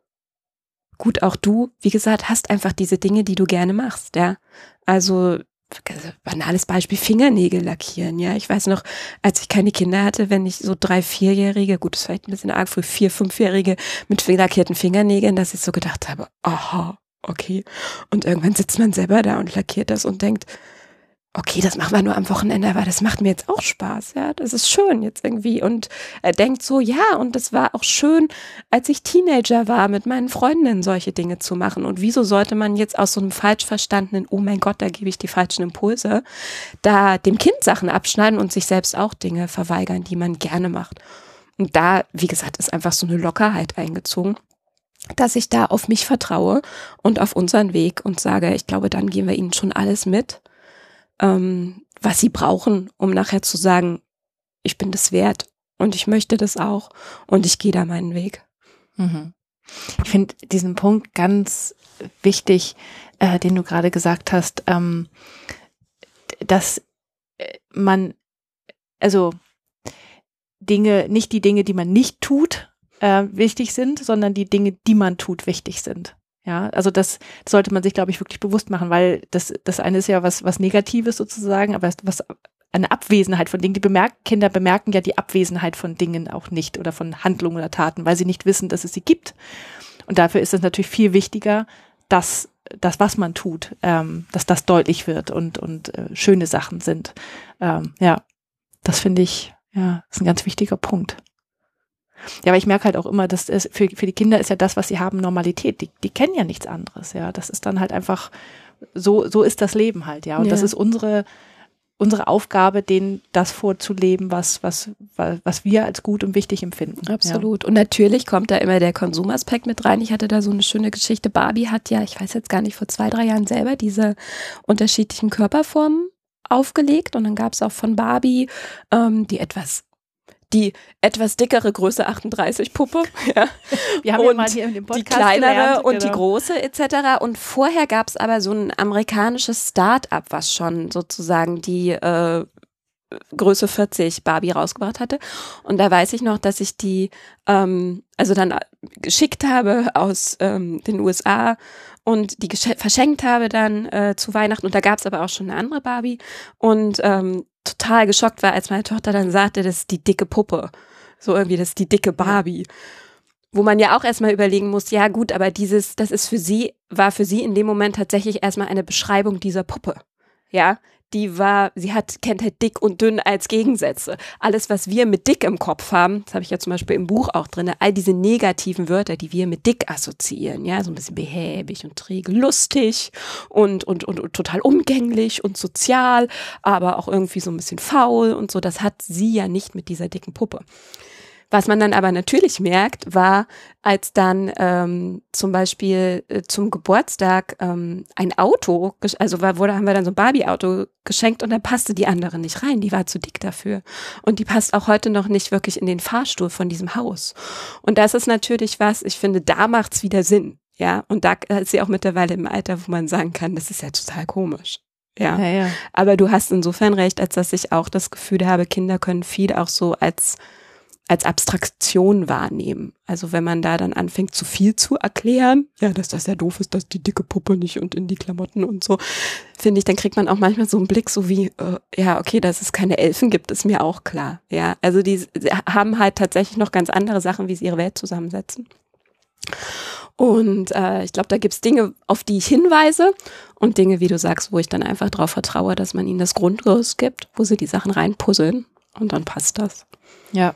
Speaker 3: gut, auch du, wie gesagt, hast einfach diese Dinge, die du gerne machst, ja. Also banales Beispiel Fingernägel lackieren, ja. Ich weiß noch, als ich keine Kinder hatte, wenn ich so drei, vierjährige, gut, das ist vielleicht ein bisschen arg früh, vier, fünfjährige mit lackierten Fingernägeln, dass ich so gedacht habe, aha, okay. Und irgendwann sitzt man selber da und lackiert das und denkt, okay, das machen wir nur am Wochenende, aber das macht mir jetzt auch Spaß, ja, das ist schön jetzt irgendwie. Und er denkt so, ja, und das war auch schön, als ich Teenager war, mit meinen Freundinnen solche Dinge zu machen. Und wieso sollte man jetzt aus so einem falsch verstandenen, oh mein Gott, da gebe ich die falschen Impulse, da dem Kind Sachen abschneiden und sich selbst auch Dinge verweigern, die man gerne macht. Und da, wie gesagt, ist einfach so eine Lockerheit eingezogen dass ich da auf mich vertraue und auf unseren Weg und sage, ich glaube, dann geben wir ihnen schon alles mit ähm, was sie brauchen, um nachher zu sagen, ich bin das wert und ich möchte das auch und ich gehe da meinen Weg.
Speaker 1: Mhm. Ich finde diesen Punkt ganz wichtig, äh, den du gerade gesagt hast, ähm, dass äh, man, also Dinge, nicht die Dinge, die man nicht tut, äh, wichtig sind, sondern die Dinge, die man tut, wichtig sind. Ja, also das sollte man sich, glaube ich, wirklich bewusst machen, weil das, das eine ist ja was, was Negatives sozusagen, aber was eine Abwesenheit von Dingen. Die bemerken, Kinder bemerken ja die Abwesenheit von Dingen auch nicht oder von Handlungen oder Taten, weil sie nicht wissen, dass es sie gibt. Und dafür ist es natürlich viel wichtiger, dass das, was man tut, ähm, dass das deutlich wird und, und äh, schöne Sachen sind. Ähm, ja, das finde ich, ja, ist ein ganz wichtiger Punkt. Ja, aber ich merke halt auch immer, dass es für, für die Kinder ist ja das, was sie haben, Normalität. Die, die kennen ja nichts anderes, ja. Das ist dann halt einfach, so, so ist das Leben halt, ja. Und ja. das ist unsere, unsere Aufgabe, denen das vorzuleben, was, was, was wir als gut und wichtig empfinden.
Speaker 3: Absolut. Ja. Und natürlich kommt da immer der Konsumaspekt mit rein. Ich hatte da so eine schöne Geschichte. Barbie hat ja, ich weiß jetzt gar nicht, vor zwei, drei Jahren selber diese unterschiedlichen Körperformen aufgelegt. Und dann gab es auch von Barbie ähm, die etwas die etwas dickere Größe 38 Puppe. [laughs] Ja.
Speaker 1: Wir haben und ja mal hier in dem Podcast
Speaker 3: die kleinere
Speaker 1: gelernt,
Speaker 3: und genau. die große etc. Und vorher gab es aber so ein amerikanisches Start-up, was schon sozusagen die äh, Größe 40 Barbie rausgebracht hatte. Und da weiß ich noch, dass ich die ähm, also dann geschickt habe aus ähm, den USA und die verschenkt habe dann äh, zu Weihnachten. Und da gab es aber auch schon eine andere Barbie. Und ähm, total geschockt war, als meine Tochter dann sagte, das ist die dicke Puppe. So irgendwie, das ist die dicke Barbie. Wo man ja auch erstmal überlegen muss, ja gut, aber dieses, das ist für sie, war für sie in dem Moment tatsächlich erstmal eine Beschreibung dieser Puppe. Ja, die war, sie hat, kennt halt dick und dünn als Gegensätze. Alles, was wir mit dick im Kopf haben, das habe ich ja zum Beispiel im Buch auch drin, all diese negativen Wörter, die wir mit dick assoziieren, ja, so ein bisschen behäbig und träge, lustig und, und, und, und total umgänglich und sozial, aber auch irgendwie so ein bisschen faul und so, das hat sie ja nicht mit dieser dicken Puppe. Was man dann aber natürlich merkt, war, als dann ähm, zum Beispiel äh, zum Geburtstag ähm, ein Auto, also war, wurde, haben wir dann so ein Barbie-Auto geschenkt und da passte die andere nicht rein, die war zu dick dafür. Und die passt auch heute noch nicht wirklich in den Fahrstuhl von diesem Haus. Und das ist natürlich was, ich finde, da macht's wieder Sinn. Ja, und da ist sie auch mittlerweile im Alter, wo man sagen kann, das ist ja total komisch. Ja. ja, ja. Aber du hast insofern recht, als dass ich auch das Gefühl habe, Kinder können viel auch so als als Abstraktion wahrnehmen. Also wenn man da dann anfängt, zu viel zu erklären, ja, dass das ja doof ist, dass die dicke Puppe nicht und in die Klamotten und so, finde ich, dann kriegt man auch manchmal so einen Blick, so wie, äh, ja, okay, dass es keine Elfen gibt, ist mir auch klar. Ja, also die haben halt tatsächlich noch ganz andere Sachen, wie sie ihre Welt zusammensetzen. Und äh, ich glaube, da gibt's Dinge, auf die ich hinweise und Dinge, wie du sagst, wo ich dann einfach darauf vertraue, dass man ihnen das Grundgerüst gibt, wo sie die Sachen reinpuzzeln und dann passt das.
Speaker 1: Ja,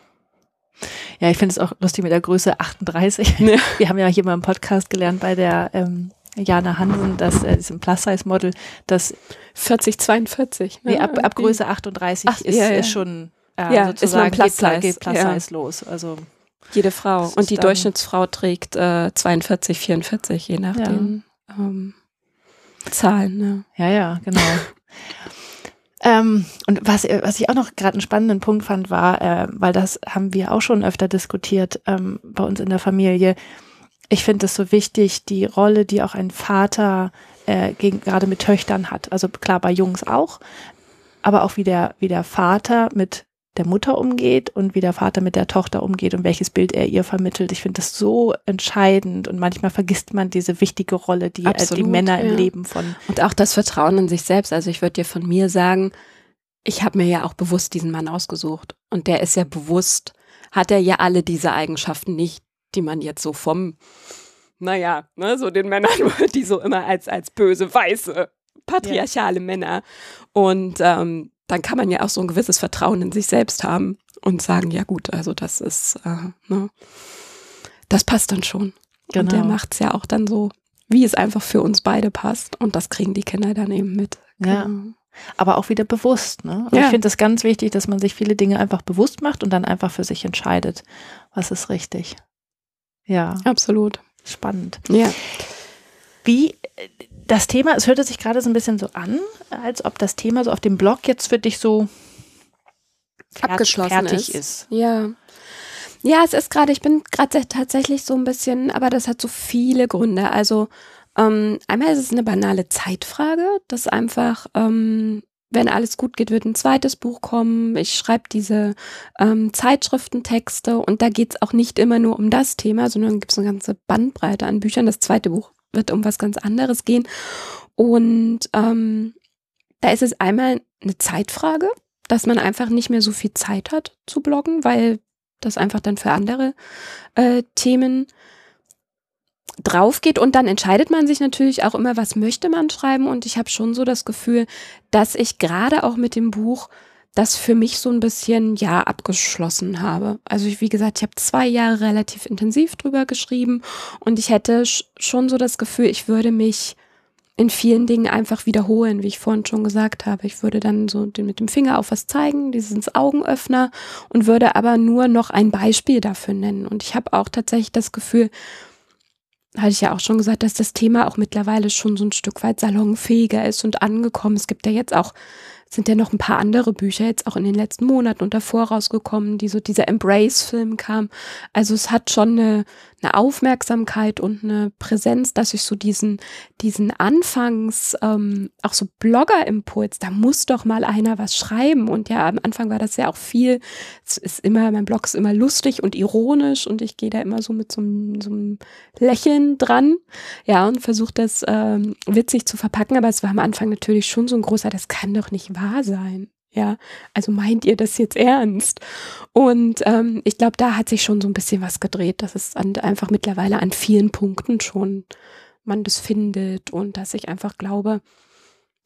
Speaker 1: ja, ich finde es auch lustig mit der Größe 38. Ja. [laughs] Wir haben ja hier mal im Podcast gelernt bei der ähm, Jana Hansen, dass äh, diesem Plus-Size-Model, das
Speaker 3: 40, 42.
Speaker 1: Ne? Nee, ab, ab Größe 38 Ach, ist, ja, ja. ist schon
Speaker 3: äh, ja, sozusagen ist
Speaker 1: Plus -Size. geht Plus-Size ja. los. Also
Speaker 3: jede Frau. Und die Durchschnittsfrau trägt äh, 42, 44, je nach den ähm, Zahlen. Ne?
Speaker 1: Ja, ja, genau. Ähm, und was, was ich auch noch gerade einen spannenden Punkt fand, war, äh, weil das haben wir auch schon öfter diskutiert ähm, bei uns in der Familie. Ich finde es so wichtig, die Rolle, die auch ein Vater äh, gegen, gerade mit Töchtern hat. Also klar bei Jungs auch, aber auch wie der, wie der Vater mit der Mutter umgeht und wie der Vater mit der Tochter umgeht und welches Bild er ihr vermittelt. Ich finde das so entscheidend und manchmal vergisst man diese wichtige Rolle, die Absolut, die Männer ja. im Leben von.
Speaker 3: Und auch das Vertrauen in sich selbst. Also ich würde dir von mir sagen, ich habe mir ja auch bewusst diesen Mann ausgesucht und der ist ja bewusst, hat er ja alle diese Eigenschaften nicht, die man jetzt so vom, naja, ne, so den Männern, [laughs] die so immer als, als böse Weiße patriarchale Männer. Und ähm, dann kann man ja auch so ein gewisses Vertrauen in sich selbst haben und sagen, ja gut, also das ist, äh, ne, das passt dann schon. Genau. Und der genau. macht es ja auch dann so, wie es einfach für uns beide passt. Und das kriegen die Kinder dann eben mit.
Speaker 1: Genau. Ja. Aber auch wieder bewusst. Ne? Also ja. Ich finde es ganz wichtig, dass man sich viele Dinge einfach bewusst macht und dann einfach für sich entscheidet, was ist richtig. Ja.
Speaker 3: Absolut.
Speaker 1: Spannend.
Speaker 3: Ja.
Speaker 1: Wie das Thema, es hörte sich gerade so ein bisschen so an, als ob das Thema so auf dem Blog jetzt für dich so
Speaker 3: abgeschlossen fertig ist. ist. Ja. Ja, es ist gerade, ich bin gerade tatsächlich so ein bisschen, aber das hat so viele Gründe. Also ähm, einmal ist es eine banale Zeitfrage, dass einfach, ähm, wenn alles gut geht, wird ein zweites Buch kommen. Ich schreibe diese ähm, Zeitschriftentexte und da geht es auch nicht immer nur um das Thema, sondern gibt es eine ganze Bandbreite an Büchern. Das zweite Buch wird um was ganz anderes gehen. Und ähm, da ist es einmal eine Zeitfrage, dass man einfach nicht mehr so viel Zeit hat zu bloggen, weil das einfach dann für andere äh, Themen drauf geht und dann entscheidet man sich natürlich auch immer, was möchte man schreiben und ich habe schon so das Gefühl, dass ich gerade auch mit dem Buch das für mich so ein bisschen ja abgeschlossen habe. Also ich, wie gesagt, ich habe zwei Jahre relativ intensiv drüber geschrieben und ich hätte schon so das Gefühl, ich würde mich in vielen Dingen einfach wiederholen, wie ich vorhin schon gesagt habe. Ich würde dann so mit dem Finger auf was zeigen, dieses Augenöffner und würde aber nur noch ein Beispiel dafür nennen. Und ich habe auch tatsächlich das Gefühl, hatte ich ja auch schon gesagt, dass das Thema auch mittlerweile schon so ein Stück weit salonfähiger ist und angekommen. Es gibt ja jetzt auch sind ja noch ein paar andere Bücher jetzt auch in den letzten Monaten und davor rausgekommen, die so dieser Embrace-Film kam. Also es hat schon eine, eine Aufmerksamkeit und eine Präsenz, dass ich so diesen, diesen Anfangs, ähm, auch so Blogger-Impuls, da muss doch mal einer was schreiben. Und ja, am Anfang war das ja auch viel, es ist immer, mein Blog ist immer lustig und ironisch und ich gehe da immer so mit so einem, so einem Lächeln dran, ja, und versuche das ähm, witzig zu verpacken. Aber es war am Anfang natürlich schon so ein großer, das kann doch nicht wahr sein. Ja, also meint ihr das jetzt ernst? Und ähm, ich glaube, da hat sich schon so ein bisschen was gedreht, dass es an, einfach mittlerweile an vielen Punkten schon man das findet und dass ich einfach glaube,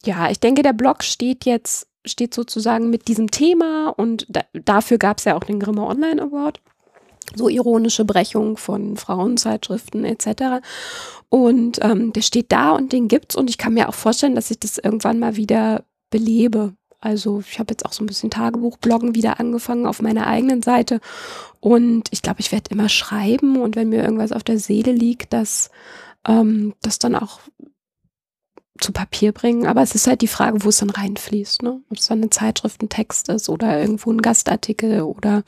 Speaker 3: ja, ich denke, der Blog steht jetzt, steht sozusagen mit diesem Thema und da, dafür gab es ja auch den Grimme Online Award. So ironische Brechung von Frauenzeitschriften etc. Und ähm, der steht da und den gibt's und ich kann mir auch vorstellen, dass ich das irgendwann mal wieder belebe. Also ich habe jetzt auch so ein bisschen Tagebuchbloggen wieder angefangen auf meiner eigenen Seite. Und ich glaube, ich werde immer schreiben und wenn mir irgendwas auf der Seele liegt, dass ähm, das dann auch zu Papier bringen. Aber es ist halt die Frage, wo es dann reinfließt. Ne? Ob es dann ein Zeitschriftentext ist oder irgendwo ein Gastartikel oder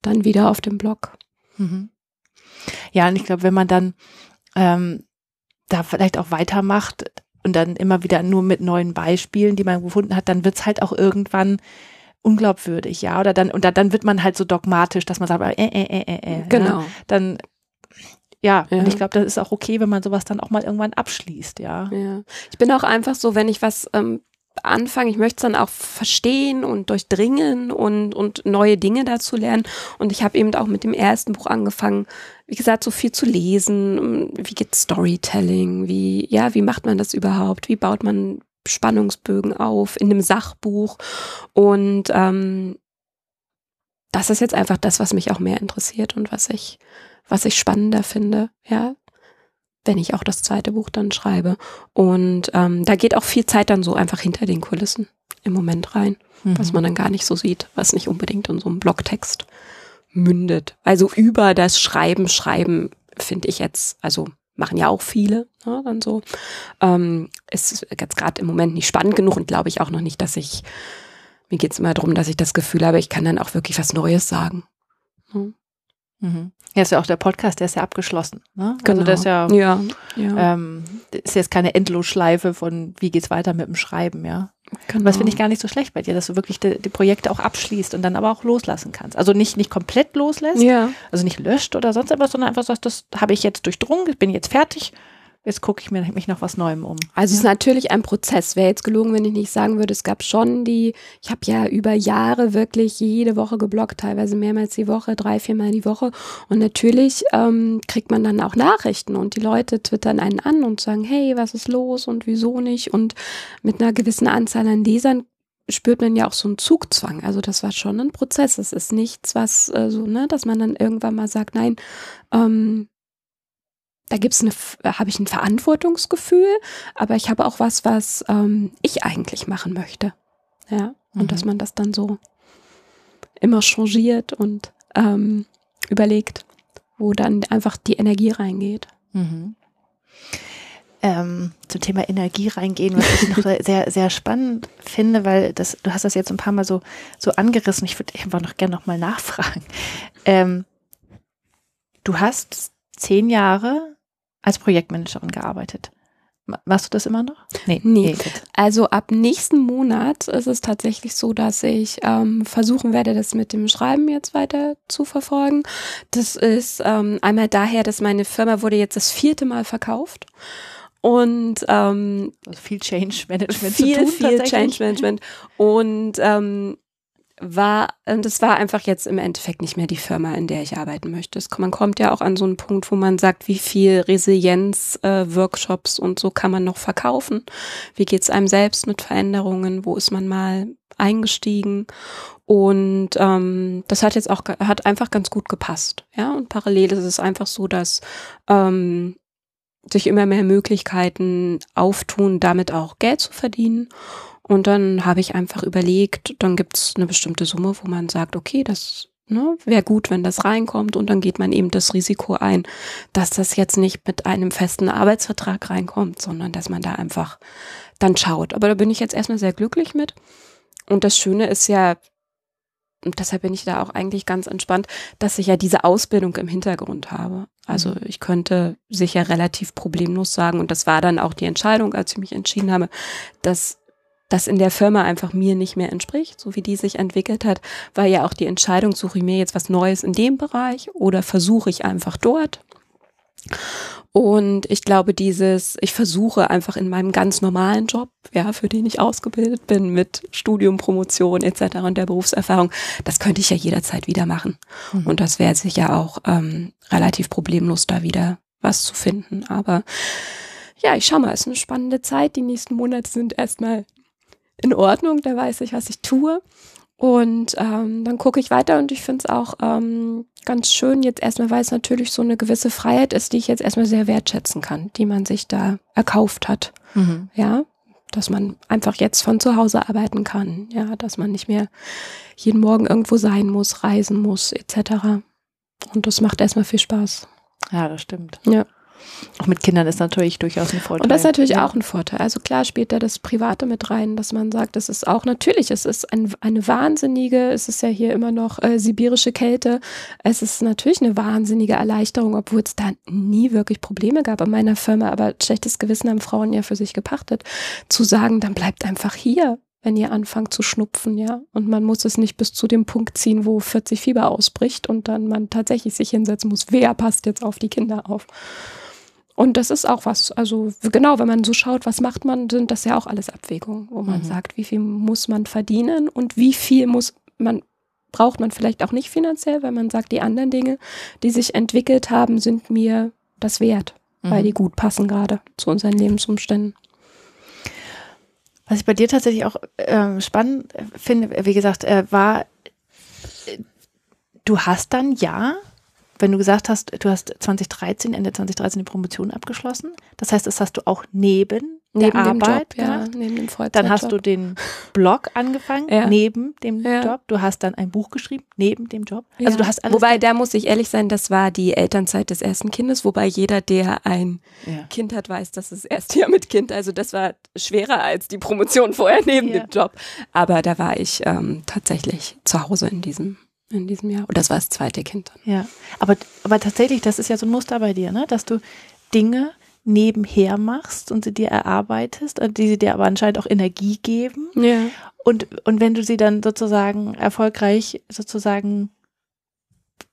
Speaker 3: dann wieder auf dem Blog. Mhm.
Speaker 1: Ja, und ich glaube, wenn man dann ähm, da vielleicht auch weitermacht, und dann immer wieder nur mit neuen Beispielen, die man gefunden hat, dann wird's halt auch irgendwann unglaubwürdig, ja, oder dann, und dann wird man halt so dogmatisch, dass man sagt, äh, äh, äh, äh, äh
Speaker 3: genau.
Speaker 1: Ja? Dann, ja, ja. und ich glaube, das ist auch okay, wenn man sowas dann auch mal irgendwann abschließt, ja.
Speaker 3: Ja. Ich bin auch einfach so, wenn ich was ähm, anfange, ich möchte es dann auch verstehen und durchdringen und, und neue Dinge dazu lernen. Und ich habe eben auch mit dem ersten Buch angefangen, wie gesagt, so viel zu lesen. Wie geht Storytelling? Wie, ja, wie macht man das überhaupt? Wie baut man Spannungsbögen auf in einem Sachbuch? Und ähm, das ist jetzt einfach das, was mich auch mehr interessiert und was ich, was ich spannender finde, ja, wenn ich auch das zweite Buch dann schreibe. Und ähm, da geht auch viel Zeit dann so einfach hinter den Kulissen im Moment rein, mhm. was man dann gar nicht so sieht, was nicht unbedingt in so einem Blogtext mündet. Also über das Schreiben, Schreiben finde ich jetzt, also machen ja auch viele, ne, dann so. Ähm, ist jetzt gerade im Moment nicht spannend genug und glaube ich auch noch nicht, dass ich, mir geht es immer darum, dass ich das Gefühl habe, ich kann dann auch wirklich was Neues sagen.
Speaker 1: Ne? Mhm. Ja, ist ja auch der Podcast, der ist ja abgeschlossen. Ne? Also
Speaker 3: genau.
Speaker 1: Also das ist ja,
Speaker 3: ja,
Speaker 1: ja. Ähm, ist jetzt keine Endlosschleife von wie geht's weiter mit dem Schreiben, ja. Genau. Das finde ich gar nicht so schlecht bei dir, dass du wirklich die, die, Projekte auch abschließt und dann aber auch loslassen kannst. Also nicht, nicht komplett loslässt,
Speaker 3: ja.
Speaker 1: also nicht löscht oder sonst etwas, sondern einfach sagst, das habe ich jetzt durchdrungen, bin jetzt fertig, jetzt gucke ich mir mich noch was Neuem um.
Speaker 3: Also es ist natürlich ein Prozess. Wäre jetzt gelogen, wenn ich nicht sagen würde, es gab schon die, ich habe ja über Jahre wirklich jede Woche geblockt, teilweise mehrmals die Woche, drei, viermal die Woche. Und natürlich ähm, kriegt man dann auch Nachrichten und die Leute twittern einen an und sagen, hey, was ist los und wieso nicht? Und mit einer gewissen Anzahl an Lesern spürt man ja auch so einen Zugzwang. Also das war schon ein Prozess. Es ist nichts, was äh, so, ne, dass man dann irgendwann mal sagt, nein, ähm, da gibt's eine, habe ich ein Verantwortungsgefühl, aber ich habe auch was, was ähm, ich eigentlich machen möchte. Ja, und mhm. dass man das dann so immer changiert und ähm, überlegt, wo dann einfach die Energie reingeht.
Speaker 1: Mhm. Ähm, zum Thema Energie reingehen, was ich noch [laughs] sehr, sehr spannend finde, weil das, du hast das jetzt ein paar Mal so, so angerissen. Ich würde einfach noch gerne nochmal nachfragen. Ähm, du hast zehn Jahre als Projektmanagerin gearbeitet. Machst du das immer noch?
Speaker 3: Nee. nee. Also ab nächsten Monat ist es tatsächlich so, dass ich ähm, versuchen werde, das mit dem Schreiben jetzt weiter zu verfolgen. Das ist ähm, einmal daher, dass meine Firma wurde jetzt das vierte Mal verkauft. Und ähm,
Speaker 1: also viel Change Management
Speaker 3: viel, zu tun, viel Change Management. Und ähm, war, und es war einfach jetzt im Endeffekt nicht mehr die Firma, in der ich arbeiten möchte. Es, man kommt ja auch an so einen Punkt, wo man sagt, wie viel Resilienz, äh, und so kann man noch verkaufen? Wie geht's einem selbst mit Veränderungen? Wo ist man mal eingestiegen? Und ähm, das hat jetzt auch hat einfach ganz gut gepasst. Ja, und parallel ist es einfach so, dass ähm, sich immer mehr Möglichkeiten auftun, damit auch Geld zu verdienen. Und dann habe ich einfach überlegt, dann gibt es eine bestimmte Summe, wo man sagt, okay, das ne, wäre gut, wenn das reinkommt. Und dann geht man eben das Risiko ein, dass das jetzt nicht mit einem festen Arbeitsvertrag reinkommt, sondern dass man da einfach dann schaut. Aber da bin ich jetzt erstmal sehr glücklich mit. Und das Schöne ist ja, und deshalb bin ich da auch eigentlich ganz entspannt, dass ich ja diese Ausbildung im Hintergrund habe. Also mhm. ich könnte sicher relativ problemlos sagen, und das war dann auch die Entscheidung, als ich mich entschieden habe, dass das in der Firma einfach mir nicht mehr entspricht, so wie die sich entwickelt hat, war ja auch die Entscheidung, suche ich mir jetzt was Neues in dem Bereich oder versuche ich einfach dort. Und ich glaube, dieses, ich versuche einfach in meinem ganz normalen Job, ja, für den ich ausgebildet bin, mit Studium, Promotion etc. und der Berufserfahrung, das könnte ich ja jederzeit wieder machen. Mhm. Und das wäre sicher auch ähm, relativ problemlos, da wieder was zu finden. Aber ja, ich schau mal, es ist eine spannende Zeit. Die nächsten Monate sind erstmal in Ordnung, da weiß ich, was ich tue. Und ähm, dann gucke ich weiter und ich finde es auch ähm, ganz schön, jetzt erstmal, weil es natürlich so eine gewisse Freiheit ist, die ich jetzt erstmal sehr wertschätzen kann, die man sich da erkauft hat. Mhm. Ja, dass man einfach jetzt von zu Hause arbeiten kann, ja, dass man nicht mehr jeden Morgen irgendwo sein muss, reisen muss, etc. Und das macht erstmal viel Spaß.
Speaker 1: Ja, das stimmt.
Speaker 3: Ja.
Speaker 1: Auch mit Kindern ist natürlich durchaus ein Vorteil.
Speaker 3: Und das ist natürlich ja. auch ein Vorteil. Also klar spielt da das Private mit rein, dass man sagt, das ist auch natürlich, es ist ein, eine wahnsinnige, es ist ja hier immer noch äh, sibirische Kälte. Es ist natürlich eine wahnsinnige Erleichterung, obwohl es da nie wirklich Probleme gab in meiner Firma. Aber schlechtes Gewissen haben Frauen ja für sich gepachtet, zu sagen, dann bleibt einfach hier wenn ihr anfangt zu schnupfen, ja. Und man muss es nicht bis zu dem Punkt ziehen, wo 40 Fieber ausbricht und dann man tatsächlich sich hinsetzen muss. Wer passt jetzt auf die Kinder auf? Und das ist auch was, also genau, wenn man so schaut, was macht man, sind das ja auch alles Abwägungen, wo man mhm. sagt, wie viel muss man verdienen und wie viel muss man, braucht man vielleicht auch nicht finanziell, weil man sagt, die anderen Dinge, die sich entwickelt haben, sind mir das wert, mhm. weil die gut passen gerade zu unseren Lebensumständen.
Speaker 1: Was ich bei dir tatsächlich auch äh, spannend finde, wie gesagt, äh, war, äh, du hast dann ja wenn du gesagt hast, du hast 2013, Ende 2013 die Promotion abgeschlossen, das heißt, das hast du auch neben, neben der Arbeit
Speaker 3: Job, gemacht. Ja, neben dem Vollzeitjob.
Speaker 1: Dann hast du den Blog angefangen, [laughs] ja. neben dem ja. Job. Du hast dann ein Buch geschrieben, neben dem Job.
Speaker 3: Also du hast alles Wobei, da muss ich ehrlich sein, das war die Elternzeit des ersten Kindes, wobei jeder, der ein Kind hat, weiß, dass es erst Jahr mit Kind, also das war schwerer als die Promotion vorher neben dem Job. Aber da war ich ähm, tatsächlich zu Hause in diesem in diesem Jahr. Und das war das zweite Kind.
Speaker 1: Ja, aber, aber tatsächlich, das ist ja so ein Muster bei dir, ne? dass du Dinge nebenher machst und sie dir erarbeitest, die sie dir aber anscheinend auch Energie geben.
Speaker 3: Ja.
Speaker 1: Und, und wenn du sie dann sozusagen erfolgreich sozusagen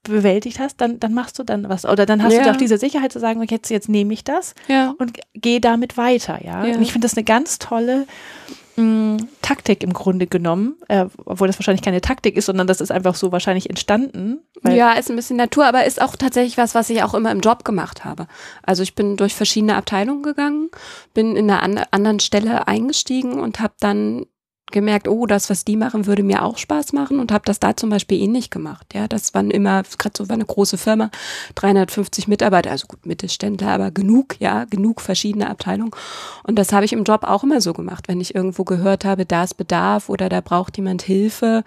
Speaker 1: bewältigt hast, dann, dann machst du dann was. Oder dann hast
Speaker 3: Ja.
Speaker 1: du auch diese Sicherheit zu sagen, jetzt, jetzt nehme ich das
Speaker 3: Ja.
Speaker 1: und gehe damit weiter, ja.
Speaker 3: Ja.
Speaker 1: Und ich finde das eine ganz tolle mh, Taktik im Grunde genommen, äh, obwohl das wahrscheinlich keine Taktik ist, sondern das ist einfach so wahrscheinlich entstanden.
Speaker 3: Ja, ist ein bisschen Natur, aber ist auch tatsächlich was, was ich auch immer im Job gemacht habe. Also ich bin durch verschiedene Abteilungen gegangen, bin in einer an anderen Stelle eingestiegen und habe dann gemerkt, oh, das, was die machen, würde mir auch Spaß machen und habe das da zum Beispiel ähnlich gemacht. Ja, das waren immer, gerade so war eine große Firma, 350 Mitarbeiter, also gut Mittelständler, aber genug, ja, genug verschiedene Abteilungen. Und das habe ich im Job auch immer so gemacht, wenn ich irgendwo gehört habe, da ist Bedarf oder da braucht jemand Hilfe,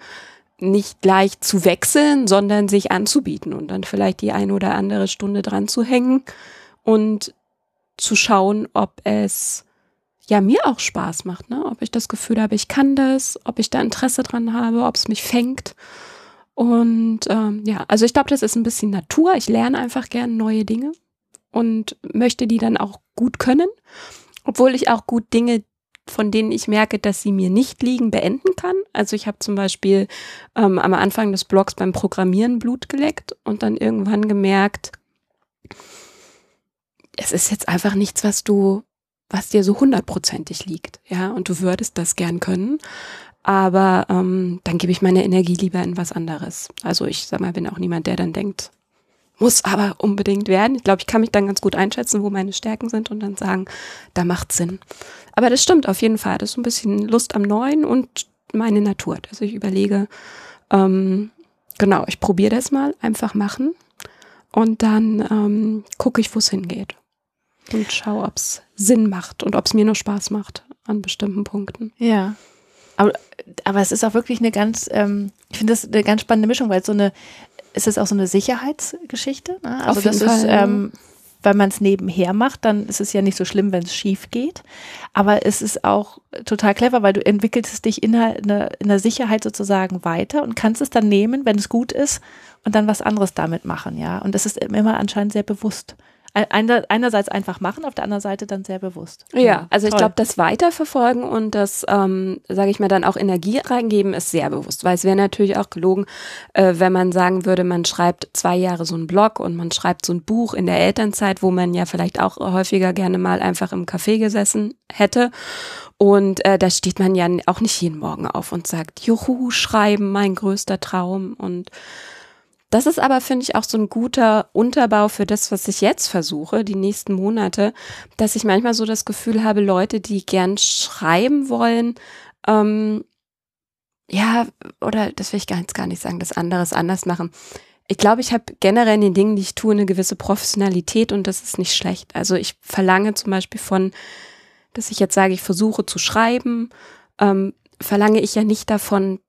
Speaker 3: nicht gleich zu wechseln, sondern sich anzubieten und dann vielleicht die eine oder andere Stunde dran zu hängen und zu schauen, ob es ja mir auch Spaß macht, ne? Ob ich das Gefühl habe, ich kann das, ob ich da Interesse dran habe, ob es mich fängt. Und ähm, ja, also ich glaube, das ist ein bisschen Natur. Ich lerne einfach gern neue Dinge und möchte die dann auch gut können, obwohl ich auch gut Dinge, von denen ich merke, dass sie mir nicht liegen, beenden kann. Also ich habe zum Beispiel ähm, am Anfang des Blogs beim Programmieren Blut geleckt und dann irgendwann gemerkt, es ist jetzt einfach nichts, was du, was dir so hundertprozentig liegt, ja, und du würdest das gern können. Aber ähm, dann gebe ich meine Energie lieber in was anderes. Also ich sag mal, bin auch niemand, der dann denkt, muss aber unbedingt werden. Ich glaube, ich kann mich dann ganz gut einschätzen, wo meine Stärken sind und dann sagen, da macht Sinn. Aber das stimmt auf jeden Fall. Das ist ein bisschen Lust am Neuen und meine Natur. Also ich überlege, ähm, genau, ich probiere das mal, einfach machen und dann ähm, gucke ich, wo es hingeht und schaue, ob es Sinn macht und ob es mir nur Spaß macht an bestimmten Punkten.
Speaker 1: Ja. Aber, aber es ist auch wirklich eine ganz, ähm, ich finde das eine ganz spannende Mischung, weil es so eine, es ist auch so eine Sicherheitsgeschichte. Ne? Also
Speaker 3: Auf jeden
Speaker 1: das ist,
Speaker 3: Fall, ja.
Speaker 1: ähm, wenn man es nebenher macht, dann ist es ja nicht so schlimm, wenn es schief geht. Aber es ist auch total clever, weil du entwickelst dich in einer, in einer- in einer Sicherheit sozusagen weiter und kannst es dann nehmen, wenn es gut ist, und dann was anderes damit machen, ja. Und das ist immer anscheinend sehr bewusst. Einer, einerseits einfach machen, auf der anderen Seite dann sehr bewusst.
Speaker 3: Ja, also ich
Speaker 1: toll.
Speaker 3: glaube, das Weiterverfolgen und das, ähm, sage ich mal, dann auch Energie reingeben, ist sehr bewusst, weil es wäre natürlich auch gelogen, äh, wenn man sagen würde, man schreibt zwei Jahre so einen Blog und man schreibt so ein Buch in der Elternzeit, wo man ja vielleicht auch häufiger gerne mal einfach im Café gesessen hätte. Und äh, da steht man ja auch nicht jeden Morgen auf und sagt, Juhu, schreiben, mein größter Traum und das ist aber, finde ich, auch so ein guter Unterbau für das, was ich jetzt versuche, die nächsten Monate, dass ich manchmal so das Gefühl habe, Leute, die gern schreiben wollen, ähm, ja, oder das will ich ganz gar nicht sagen, das anderes anders machen. Ich glaube, ich habe generell in den Dingen, die ich tue, eine gewisse Professionalität und das ist nicht schlecht. Also ich verlange zum Beispiel von, dass ich jetzt sage, ich versuche zu schreiben, ähm, verlange ich ja nicht davon,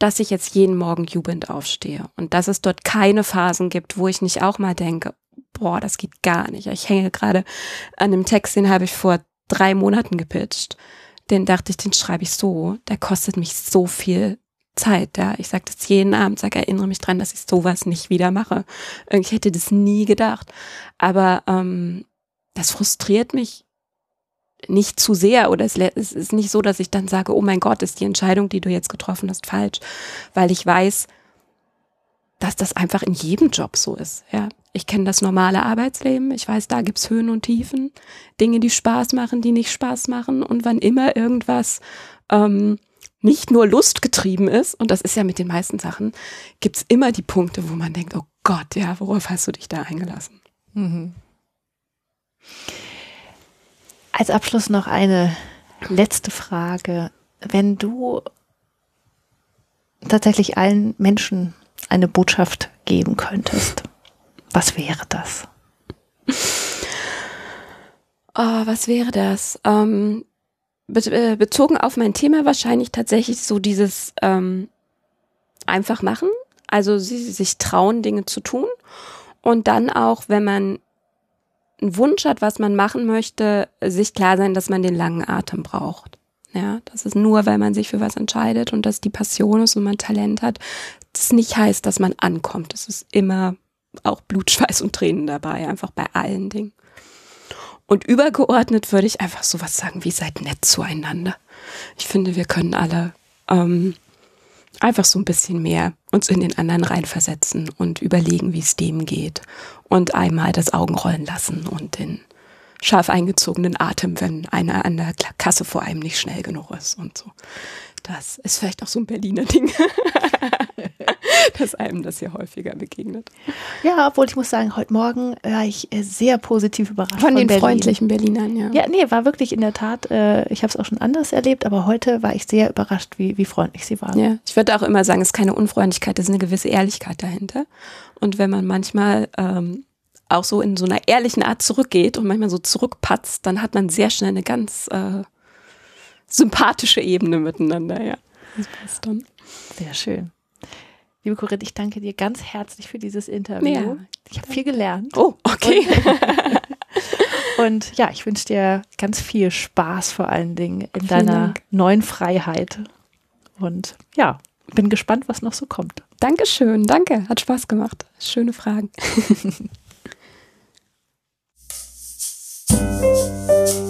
Speaker 3: dass ich jetzt jeden Morgen jubelnd aufstehe und dass es dort keine Phasen gibt, wo ich nicht auch mal denke, boah, das geht gar nicht. Ich hänge gerade an einem Text, den habe ich vor drei Monaten gepitcht. Den dachte ich, den schreibe ich so. Der kostet mich so viel Zeit. Ja. Ich sage das jeden Abend, sage, erinnere mich dran, dass ich sowas nicht wieder mache. Ich hätte das nie gedacht. Aber ähm, das frustriert mich nicht zu sehr oder es, es ist nicht so, dass ich dann sage, oh mein Gott, ist die Entscheidung, die du jetzt getroffen hast, falsch, weil ich weiß, dass das einfach in jedem Job so ist. Ja, ich kenne das normale Arbeitsleben, ich weiß, da gibt's Höhen und Tiefen, Dinge, die Spaß machen, die nicht Spaß machen. Und wann immer irgendwas ähm, nicht nur lustgetrieben ist, und das ist ja mit den meisten Sachen, gibt's immer die Punkte, wo man denkt, oh Gott, ja, worauf hast du dich da eingelassen?
Speaker 1: Als Abschluss noch eine letzte Frage. Wenn du tatsächlich allen Menschen eine Botschaft geben könntest, was wäre das?
Speaker 3: Oh, was wäre das? Ähm, be äh, bezogen auf mein Thema wahrscheinlich tatsächlich so dieses ähm, einfach machen, also sie, sich trauen, Dinge zu tun und dann auch, wenn man einen Wunsch hat, was man machen möchte, sich klar sein, dass man den langen Atem braucht. Ja, das ist nur, weil man sich für was entscheidet und das die Passion ist und man Talent hat, das nicht heißt, dass man ankommt. Es ist immer auch Blut, [laughs] Schweiß und Tränen dabei, einfach bei allen Dingen. Und übergeordnet würde ich einfach sowas sagen wie seid nett zueinander. Ich finde, wir können alle ähm, einfach so ein bisschen mehr uns in den anderen reinversetzen und überlegen, wie es dem geht und einmal das Augenrollen lassen und den scharf eingezogenen Atem, wenn einer an der Kasse vor einem nicht schnell genug ist und so. Das ist vielleicht auch so ein Berliner Ding, [laughs] dass einem das hier häufiger begegnet.
Speaker 1: Ja, obwohl ich muss sagen, heute Morgen war ich äh, sehr positiv überrascht.
Speaker 3: Von, von den Berlin. freundlichen Berlinern, ja.
Speaker 1: Ja, nee, war wirklich in der Tat, äh, ich habe es auch schon anders erlebt, aber heute war ich sehr überrascht, wie, wie freundlich sie waren.
Speaker 3: Ja, ich würde auch immer sagen, es ist keine Unfreundlichkeit, es ist eine gewisse Ehrlichkeit dahinter. Und wenn man manchmal ähm, auch so in so einer ehrlichen Art zurückgeht und manchmal so zurückpatzt, dann hat man sehr schnell eine ganz äh, sympathische Ebene miteinander, ja. Das
Speaker 1: passt dann. Sehr schön. Liebe Corinne, ich danke dir ganz herzlich für dieses Interview. Ja, ich habe viel gelernt.
Speaker 3: Oh, okay.
Speaker 1: Und, [laughs] und ja, ich wünsche dir ganz viel Spaß vor allen Dingen in Vielen deiner Dank. neuen Freiheit. Und ja, bin gespannt, was noch so kommt.
Speaker 3: Dankeschön, danke. Hat Spaß gemacht. Schöne Fragen. [laughs]